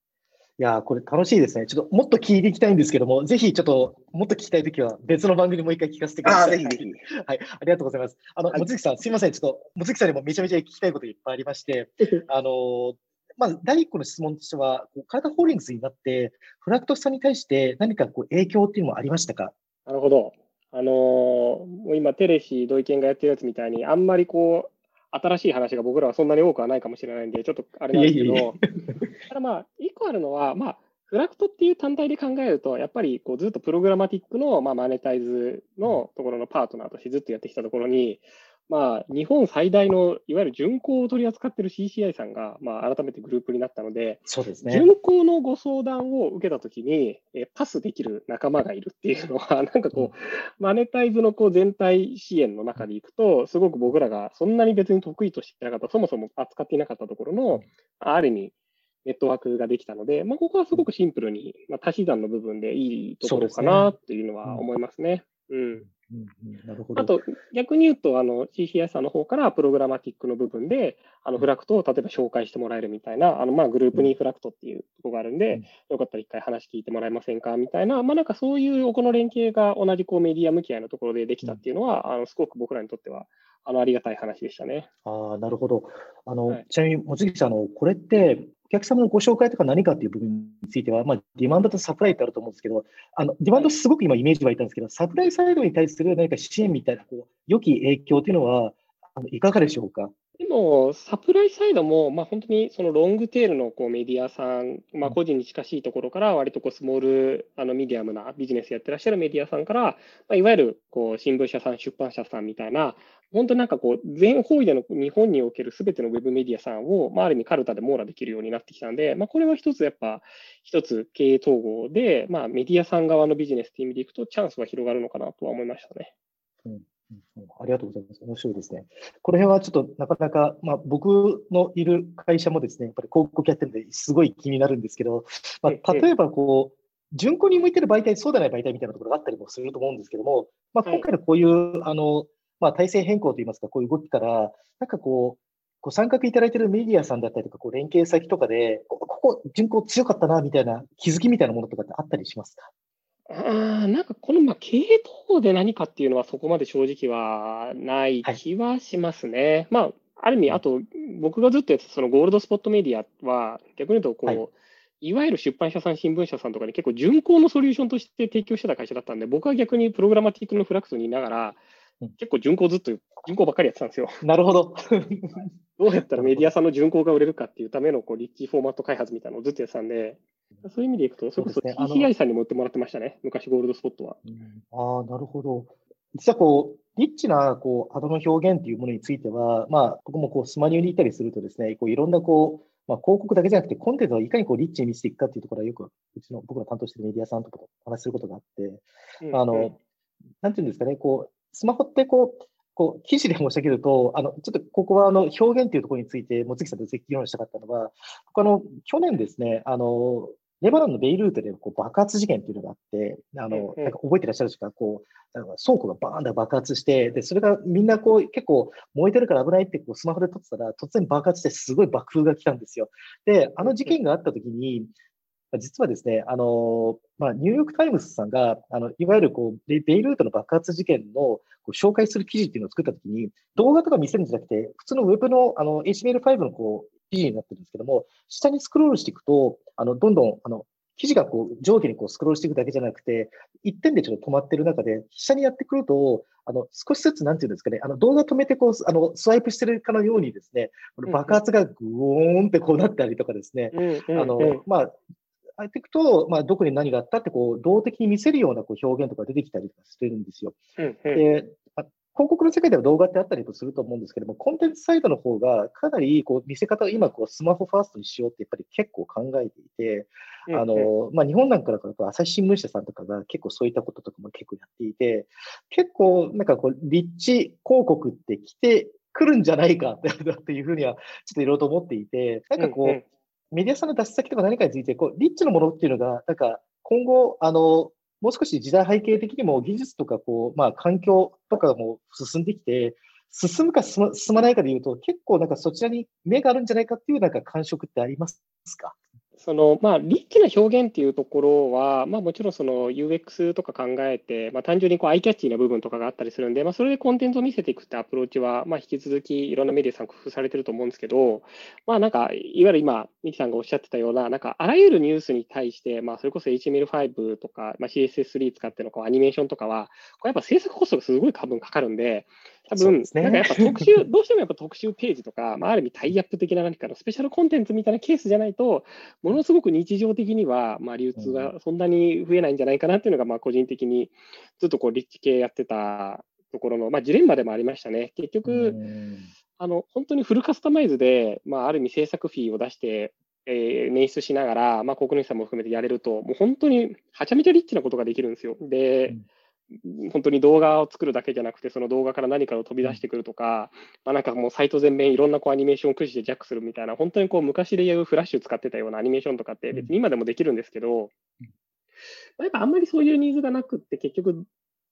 いやー、これ楽しいですね。ちょっともっと聞いていきたいんですけども、ぜひちょっともっと聞きたいときは別の番組もう一回聞かせてください。ぜひぜひ。はい、ありがとうございます。あの、はいもつきさん、すみません。ちょっと、もつきさんにもめちゃめちゃ聞きたいこといっぱいありまして、あのーまず第一個の質問としては、カラタホールディングスになって、フラクトさんに対して何かこう影響っていうのはありましたか？なるほど。あのーもう今、テレシ、土井健がやってるやつみたいに、あんまりこう、新しい話が僕らはそんなに多くはないかもしれないんで、ちょっとあれなんですけど、ただまあ、一個あるのは、まあ、フラクトっていう単体で考えると、やっぱりこうずっとプログラマティックの、まあ、マネタイズのところのパートナーとしてずっとやってきたところに、まあ、日本最大のいわゆる巡航を取り扱っている CCI さんが、まあ、改めてグループになったので、そうですね。巡航のご相談を受けたときに、えパスできる仲間がいるっていうのは、なんかこう、マネタイズのこう全体支援の中でいくと、すごく僕らがそんなに別に得意としてなかった、そもそも扱っていなかったところの、ある意味、ネットワークができたので、まあ、ここはすごくシンプルに、まあ、足し算の部分でいいところかなっていうのは思いますね。うんうんうん。あと、逆に言うと、あの、CCI さんの方からプログラマティックの部分で、あの、フラクトを例えば紹介してもらえるみたいな、あの、まあ、グループにフラクトっていうところがあるんで、うん。よかったら一回話聞いてもらえませんかみたいな、まあ、なんかそういうこの連携が同じこうメディア向き合いのところでできたっていうのは、あの、すごく僕らにとっては、あの、ありがたい話でしたね。ああ、なるほど。あの、はい。ちなみに、もつぎさん、あの、これって、お客様のご紹介とか何かっていう部分については、まあ、ディマンドとサプライってあると思うんですけど、あの、ディマンドすごく今イメージ湧いたんですけど、サプライサイドに対する何か支援みたいな、こう、良き影響というのは、あのいかがでしょうか？でも、サプライサイドも、まあ、本当にそのロングテールのこうメディアさん、まあ、個人に近しいところから、割とこうスモール、あのミディアムなビジネスやってらっしゃるメディアさんから、まあ、いわゆるこう新聞社さん、出版社さんみたいな、本当になんかこう、全方位での日本におけるすべてのウェブメディアさんを、まあ、ある意味カルタで網羅できるようになってきたんで、まあ、これは一つやっぱ、一つ経営統合で、まあ、メディアさん側のビジネスっていう意味でいくと、チャンスは広がるのかなとは思いましたね。うんうんありがとうございます。面白いですね。この辺はちょっとなかなか、まあ、僕のいる会社もですね、やっぱり広告やってるんで、すごい気になるんですけど、まええあ、例えばこう、順行に向いてる媒体、そうでない媒体みたいなところがあったりもすると思うんですけども、まあ、はい今回のこういう、あの、まあ、体制変更といいますか、こういう動きから、なんかこう、ご参画いただいているメディアさんだったりとか、こう連携先とかで、こここ、順行強かったな、みたいな気づきみたいなものとかってあったりしますか？あーなんかこのまあ経営統合で何かっていうのはそこまで正直はない気はしますね。まあ、ある意味、あと僕がずっとやってたそのゴールドスポットメディアは逆に言うとこう、はいい、わゆる出版社さん、新聞社さんとかに結構順行のソリューションとして提供してた会社だったんで、僕は逆にプログラマティックのフラクトにいながらうん、結構順行ずっと、順行ばっかりやってたんですよ。なるほど。どうやったらメディアさんの順行が売れるかっていうためのこうリッチフォーマット開発みたいなのをずっとやってたんで、そういう意味でいくと、それこそそうですね。あの TCI さんにも売ってもらってましたね、昔ゴールドスポットは。ああ、なるほど。実はこう、リッチなこう、アドの表現っていうものについては、まあ、僕もこう、スマニューに行ったりするとですね、こういろんなこう、まあ、広告だけじゃなくて、コンテンツをいかにこうリッチに見せていくかっていうところはよく、うちの僕の担当しているメディアさんとかとお話しすることがあって、あの、なんていうんですかね、こう、スマホってこう、こう、記事で申し上げると、あの、ちょっとここはあの、表現っていうところについて、もつきさんとぜひ議論したかったのは、僕あの、去年ですね、あの、レバノンのベイルートでこう爆発事件っていうのがあって、あの、なんか覚えてらっしゃるしか、こう、なんか倉庫がバーンと爆発して、で、それがみんなこう、結構燃えてるから危ないってこうスマホで撮ってたら、突然爆発してすごい爆風が来たんですよ。で、あの事件があった時に、実はですね、あの、まあ、ニューヨークタイムズさんが、あの、いわゆるこう、ベイルートの爆発事件のこう紹介する記事っていうのを作ったときに、動画とか見せるんじゃなくて、普通のウェブのあの HTML5 のこう、記事になってるんですけども、下にスクロールしていくと、あの、どんどん、あの、記事がこう上下にこうスクロールしていくだけじゃなくて、一点でちょっと止まってる中で、下にやってくると、あの、少しずつ、なんていうんですかね、あの、動画止めてこう、あの、スワイプしてるかのようにですね、爆発がグーンってこうなったりとかですね、あの、まあ、あっていくと、まあ、どこに何があったって、こう、動的に見せるようなこう表現とか出てきたりとかしてるんですよ。うんうん、で広告の世界では動画ってあったりとすると思うんですけども、コンテンツサイドの方がかなりこう見せ方を今こうスマホファーストにしようってやっぱり結構考えていて、あの、まあ、日本なんかだと朝日新聞社さんとかが結構そういったこととかも結構やっていて、結構なんかこう立地広告って来てくるんじゃないか っていうふうにはちょっといろいろと思っていて、なんかこう、メディアさんの脱出先とか何かについて、こう、リッチのものっていうのが、なんか、今後、あの、もう少し時代背景的にも技術とか、こう、まあ、環境とかも進んできて、進むか進まないかで言うと、結構なんかそちらに目があるんじゃないかっていうなんか感触ってありますか？そのまあ、リッチな表現っていうところは、まあ、もちろんその UX とか考えて、まあ、単純にこうアイキャッチーな部分とかがあったりするんで、まあ、それでコンテンツを見せていくってアプローチは、まあ、引き続きいろんなメディアさん工夫されてると思うんですけど、まあ、なんか、いわゆる今、ミキさんがおっしゃってたような、なんかあらゆるニュースに対して、まあ、それこそ HTML5 とか、まあ、CSS3 使ってのこうアニメーションとかは、これやっぱ制作コストがすごい多分かかるんで、多分、ね、なんかやっぱ特集、どうしてもやっぱ特集ページとか、まあ、ある意味タイアップ的な何かのスペシャルコンテンツみたいなケースじゃないと、ものすごく日常的には、まあ、流通がそんなに増えないんじゃないかなっていうのが、まあ、個人的にずっとこう、リッチ系やってたところの、まあ、ジレンマでもありましたね。結局、あの、本当にフルカスタマイズで、まあ、ある意味制作フィーを出して、えー、捻出しながら、まあ、国主さんも含めてやれると、もう本当にはちゃめちゃリッチなことができるんですよ。で、うん本当に動画を作るだけじゃなくて、その動画から何かを飛び出してくるとか、まあ、なんかもうサイト全面いろんなこうアニメーションを駆使してジャックするみたいな、本当にこう昔で言うフラッシュ使ってたようなアニメーションとかって別に今でもできるんですけど、まあ、やっぱあんまりそういうニーズがなくって、結局、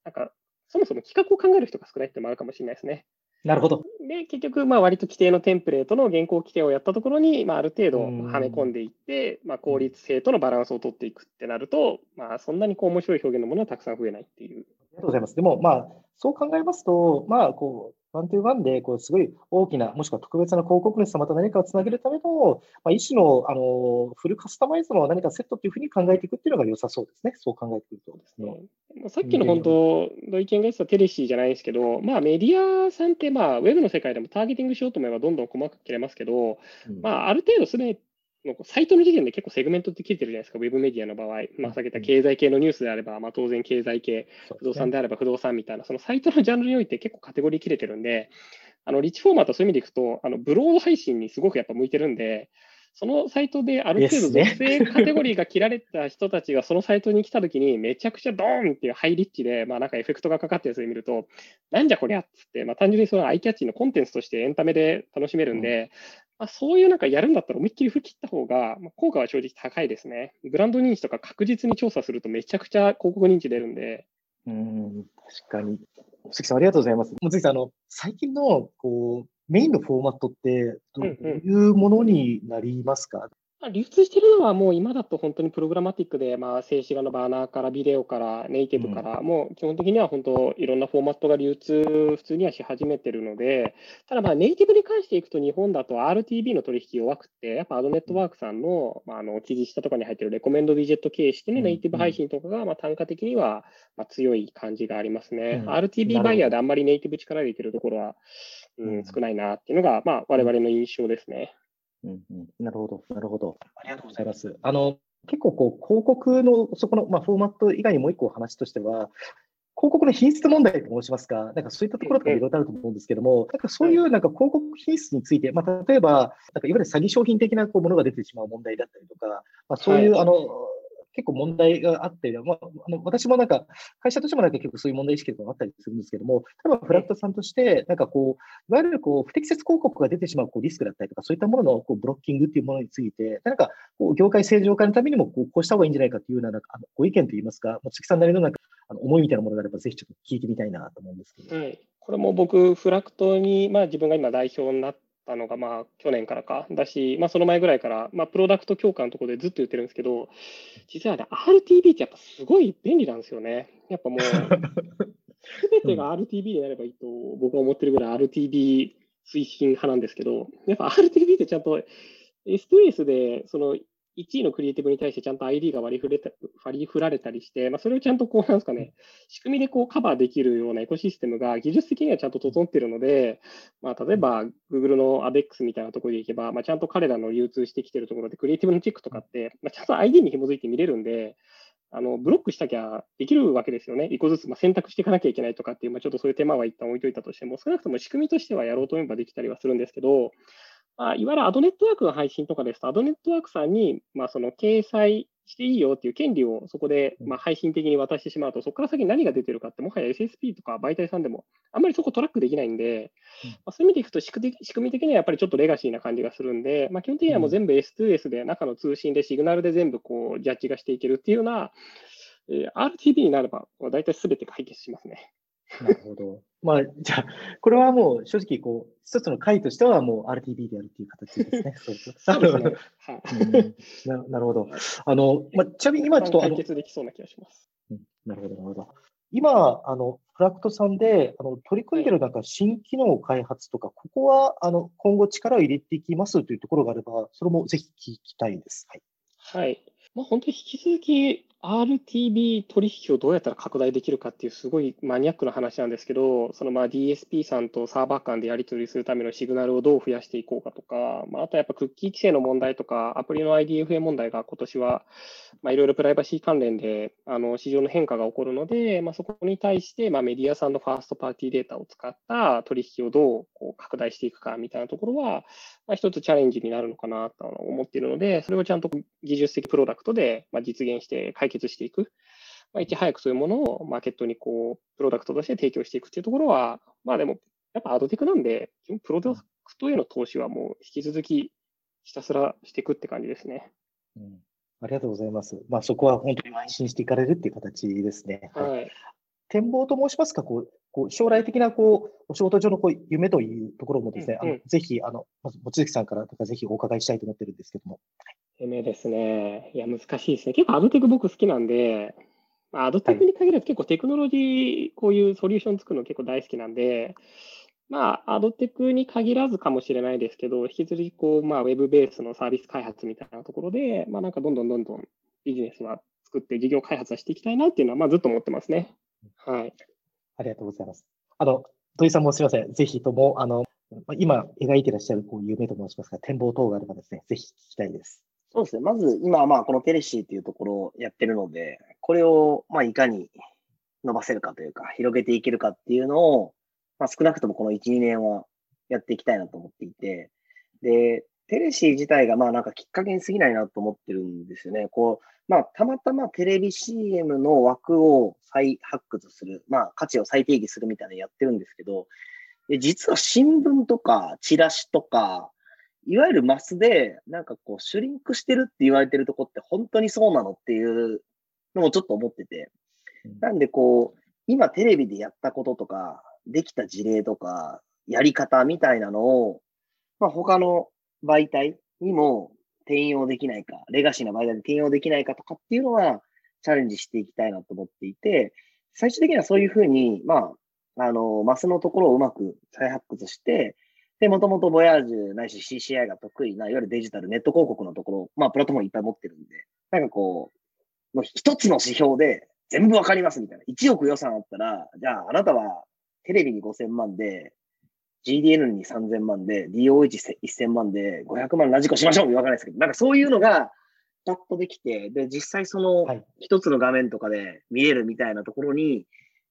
なんかそもそも企画を考える人が少ないってもあるかもしれないですね。なるほど。で、結局、まあ、割と規定のテンプレートの原稿規定をやったところに、まあ、ある程度はめ込んでいって、まあ、効率性とのバランスを取っていくってなると、まあ、そんなにこう面白い表現のものはたくさん増えないっていう。ありがとうございます。でも、まあ、そう考えますと、まあ、こう、ワントゥーワンで、こう、すごい大きな、もしくは特別な広告主様と何かをつなげるための、まあ、一種の、あの、フルカスタマイズの何かセットというふうに考えていくっていうのが良さそうですね。そう考えていくとですね。さっきの本当、の意見が言ってたテレシーじゃないですけど、まあ、メディアさんって、まあ、ウェブの世界でもターゲティングしようと思えばどんどん細かく切れますけど、うん、まあ、ある程度すでにサイトの時点で結構セグメントって切れてるじゃないですか、ウェブメディアの場合、まあ、先ほど経済系のニュースであれば、まあ、当然経済系、不動産であれば不動産みたいな、そのサイトのジャンルにおいて結構カテゴリー切れてるんで、あのリッチフォーマットそういう意味でいくと、あのブロード配信にすごくやっぱ向いてるんで、そのサイトである程度属性カテゴリーが切られた人たちがそのサイトに来たときにめちゃくちゃドーンっていうハイリッチで、まあなんかエフェクトがかかったやつで見ると、なんじゃこりゃっつって、まあ単純にそのアイキャッチのコンテンツとしてエンタメで楽しめるんで、まあ、そういうなんかやるんだったら思いっきり振り切った方が、まあ、効果は正直高いですね。ブランド認知とか確実に調査するとめちゃくちゃ広告認知出るんで。うん、確かに。関さん、ありがとうございます。もう関さん、あの、最近の、こう、メインのフォーマットってどういうものになりますか、うんうん流通しているのはもう今だと本当にプログラマティックで、まあ、静止画のバーナーからビデオからネイティブから、もう基本的には本当いろんなフォーマットが流通普通にはし始めてるので、ただまあネイティブに関していくと日本だと RTB の取引弱くて、やっぱアドネットワークさんの,、まあ、あの記事下とかに入ってるレコメンドビジェット形式のネイティブ配信とかがまあ単価的にはまあ強い感じがありますね。うん、RTB バイヤーであんまりネイティブ力でいけるところは、うん、少ないなっていうのが、まあ、我々の印象ですね。うんうん、なるほど、なるほど。ありがとうございます。あの、結構こう、広告の、そこの、まあ、フォーマット以外にもう一個話としては、広告の品質問題と申しますか、なんかそういったところとかいろいろあると思うんですけども、なんかそういうなんか広告品質について、まあ、例えば、なんかいわゆる詐欺商品的なこうものが出てしまう問題だったりとか、まあ、そういう、あの、結構問題があって、まあ、あの私もなんか、会社としてもなんか結構そういう問題意識とかあったりするんですけども、例えばフラットさんとして、なんかこう、いわゆるこう不適切広告が出てしまうこうリスクだったりとか、そういったもののこうブロッキングっていうものについて、なんかこう業界正常化のためにもこうこうした方がいいんじゃないかというようななんかあのご意見といいますか、月さんなりのなんかあの思いみたいなものがあれば、ぜひちょっと聞いてみたいなと思うんですけど。はい、これも僕、フラクトに、まあ、自分が今代表になったのが、まあ、去年からかだし、まあ、その前ぐらいから、まあ、プロダクト強化のところでずっと言ってるんですけど、実はね、RTB ってやっぱすごい便利なんですよね。やっぱもう、すべてが RTB になればいいと僕は思ってるぐらい RTB 推進派なんですけど、やっぱ RTB ってちゃんと S2S でその1位のクリエイティブに対してちゃんと ID が割り振れた割り振られたりして、まあ、それをちゃんとこう、なんですかね、仕組みでこうカバーできるようなエコシステムが技術的にはちゃんと整っているので、まあ、例えば Google の ABEX みたいなところでいけば、まあ、ちゃんと彼らの流通してきているところでクリエイティブのチェックとかって、まあ、ちゃんと ID に紐づいて見れるんで、あのブロックしたきゃできるわけですよね。一個ずつ、まあ、選択していかなきゃいけないとかっていう、まあ、ちょっとそういう手間は一旦置いといたとしても、少なくとも仕組みとしてはやろうと思えばできたりはするんですけど、まあ、いわゆるアドネットワークの配信とかですと、アドネットワークさんに、まあ、その掲載していいよっていう権利をそこで、まあ、配信的に渡してしまうと、そこから先何が出てるかって、もはや SSP とか媒体さんでも、あんまりそこトラックできないんで、まあ、そういう意味でいくと仕組み的にはやっぱりちょっとレガシーな感じがするんで、まあ、基本的にはもう全部 S2S で中の通信でシグナルで全部こうジャッジがしていけるっていうような、えー、RTB になれば、大体すべて解決しますね。なるほど。まあ、じゃあ、これはもう正直、こう、一つの回としてはもう RTB であるっていう形ですね。そうですね。なるほど。あの、まあ、ちなみに今ちょっと。解決できそうな気がします。うん、なるほど、なるほど。今、あの、フラクトさんで、あの、取り組んでるなんか新機能開発とか、ここは、あの、今後力を入れていきますというところがあれば、それもぜひ聞きたいです。はい。はい。まあ、本当に引き続き RTB 取引をどうやったら拡大できるかっていうすごいマニアックな話なんですけど、そのまあ DSP さんとサーバー間でやり取りするためのシグナルをどう増やしていこうかとか、まあ、あとやっぱクッキー規制の問題とか、アプリの IDFA 問題が今年は、いろいろプライバシー関連であの市場の変化が起こるので、まあ、そこに対してまあメディアさんのファーストパーティーデータを使った取引をどうこう拡大していくかみたいなところは、まあ、一つチャレンジになるのかなと思っているので、それをちゃんと技術的プロダクトでまあ実現して解決していく。まあ、いち早くそういうものをマーケットにこう、プロダクトとして提供していくっていうところは、まあでも、やっぱアドテクなんで、プロダクトへの投資はもう引き続きひたすらしていくって感じですね。うん、ありがとうございます。まあそこは本当に邁進していかれるっていう形ですね。はい。展望と申しますか、こう、こう将来的なこうお仕事上のこう夢というところもですね、うんうん、あのぜひ、あの、まず、望月さんからとかぜひお伺いしたいと思ってるんですけども。夢ですね。いや、難しいですね。結構アドテク僕好きなんで、まあ、アドテクに限らず結構テクノロジー、こういうソリューション作るの結構大好きなんで、まあ、アドテクに限らずかもしれないですけど、引き続きこう、まあ、ウェブベースのサービス開発みたいなところで、まあ、なんかどんどんどんどんビジネスは作って事業開発はしていきたいなっていうのは、まあ、ずっと思ってますね。はい。ありがとうございます。あの、土井さんもすみません。ぜひとも、あの、今描いてらっしゃるこう夢と申しますか、展望等があればですね、ぜひ聞きたいです。そうですね。まず、今はまあ、このテレシーっていうところをやってるので、これを、まあ、いかに伸ばせるかというか、広げていけるかっていうのを、まあ、少なくともこの1、2年はやっていきたいなと思っていて、で、テレシー自体がまあなんかきっかけに過ぎないなと思ってるんですよね。こう、まあたまたまテレビ CM の枠を再発掘する、まあ価値を再定義するみたいなのやってるんですけど、で実は新聞とかチラシとか、いわゆるマスで、なんかこう、シュリンクしてるって言われてるとこって本当にそうなのっていうのもちょっと思ってて。なんでこう、今テレビでやったこととか、できた事例とか、やり方みたいなのを、まあ他の媒体にも転用できないか、レガシーな媒体で転用できないかとかっていうのは、チャレンジしていきたいなと思っていて、最終的にはそういうふうに、まあ、あの、マスのところをうまく再発掘して、で、もともとボヤージュないし CCI が得意な、いわゆるデジタル、ネット広告のところ、まあ、プラットフォームいっぱい持ってるんで、なんかこう、もう一つの指標で全部わかりますみたいな。1億予算あったら、じゃああなたはテレビに5000万で、GDN に3000万で、DOH1000 万で、500万ラジコしましょうわかんないですけど、なんかそういうのが、パッとできて、で、実際その一つの画面とかで見れるみたいなところに、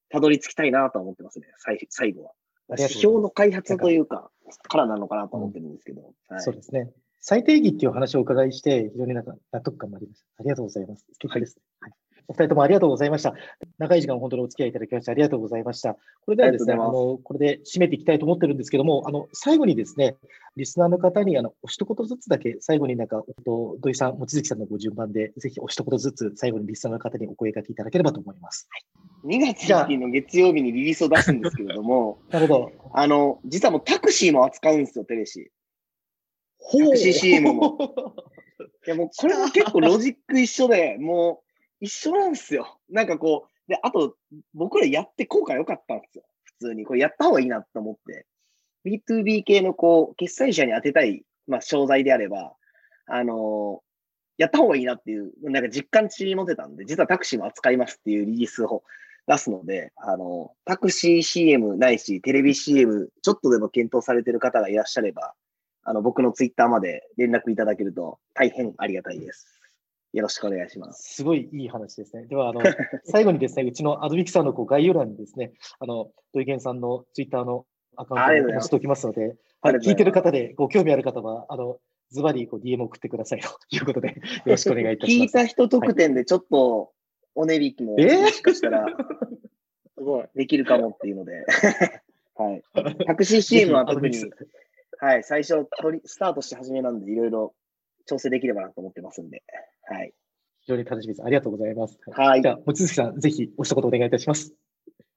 たどり着きたいなと思ってますね、最最後は。指標の開発というか、からなのかなと思ってるんですけど。はいそうですね。最低義っていう話をお伺いして、非常になんか納得感もありました。ありがとうございます。素敵ですね。はいお二人ともありがとうございました。長い時間本当にお付き合いいただきましてありがとうございました。これではですね、あの、これで締めていきたいと思ってるんですけども、あの、最後にですね、リスナーの方に、あの、お一言ずつだけ、最後になんか、おと土井さん、望月さんのご順番で、ぜひお一言ずつ、最後にリスナーの方にお声掛けいただければと思います。2月1日の月曜日にリリースを出すんですけれども、なるほど。あの、実はもうタクシーも扱うんですよ、テレシー。ほタクシー CM も。いやもうこれも結構ロジック一緒で、もう一緒なんですよ。なんかこう、で、あと僕らやって効果良かったんですよ。普通に。これやった方がいいなと思って。B2B 系のこう、決済者に当てたい、まあ、商材であれば、あのーやった方がいいなっていう、なんか実感値持てたんで、実はタクシーも扱いますっていうリリースを出すので、あのタクシー CM ないし、テレビ CM、ちょっとでも検討されてる方がいらっしゃれば、あの、僕のツイッターまで連絡いただけると大変ありがたいです。よろしくお願いします。すごいいい話ですね。では、あの、最後にですね、うちのアドミキさんのこう概要欄にですね、あの、土井健さんのツイッターのアカウントを載せておきますので、はい、聞いてる方でご興味ある方は、あの、ズバリこう DM 送ってくださいと いうことで、よろしくお願いいたします。聞いた人特典でちょっとお値引きも、えー？もしかしたらすごい。できるかもっていうので、はい。タクシー CM は特にはい、最初取り、スタートし始めなんで、いろいろ調整できればなと思ってますんで、はい。非常に楽しみです。ありがとうございます。はいじゃあ、望月さん、ぜひお一言お願いいたします。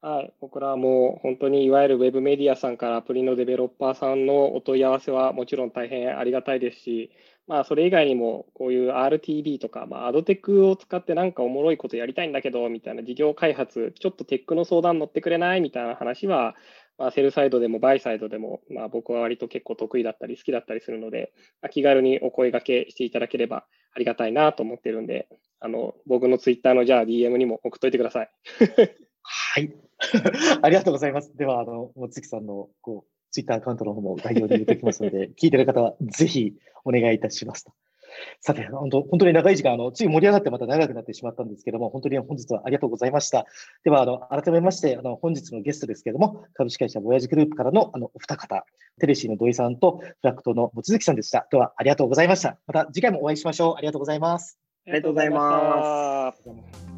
はい、僕らはもう本当にいわゆるウェブメディアさんからアプリのデベロッパーさんのお問い合わせはもちろん大変ありがたいですし、まあ、それ以外にもこういう RTB とか、まあ、アドテックを使ってなんかおもろいことやりたいんだけどみたいな事業開発、ちょっとテックの相談乗ってくれない？みたいな話は、まあ、セルサイドでもバイサイドでも、まあ、僕は割と結構得意だったり好きだったりするので、まあ、気軽にお声掛けしていただければありがたいなと思ってるんで、あの僕のツイッターのじゃあ DM にも送っといてください。はい。ありがとうございます。では、あの、望月さんの、こう、ツイッターアカウントの方も概要に入れておきますので、聞いてる方はぜひお願いいたしますと。さて、本当、本当に長い時間、あの、つい盛り上がってまた長くなってしまったんですけども、本当に本日はありがとうございました。では、あの、改めまして、あの、本日のゲストですけれども、株式会社ボヤジグループからの、あの、お二方、テレシーの土井さんと、フラクトの望月さんでした。では、ありがとうございました。また次回もお会いしましょう。ありがとうございます。ありがとうございます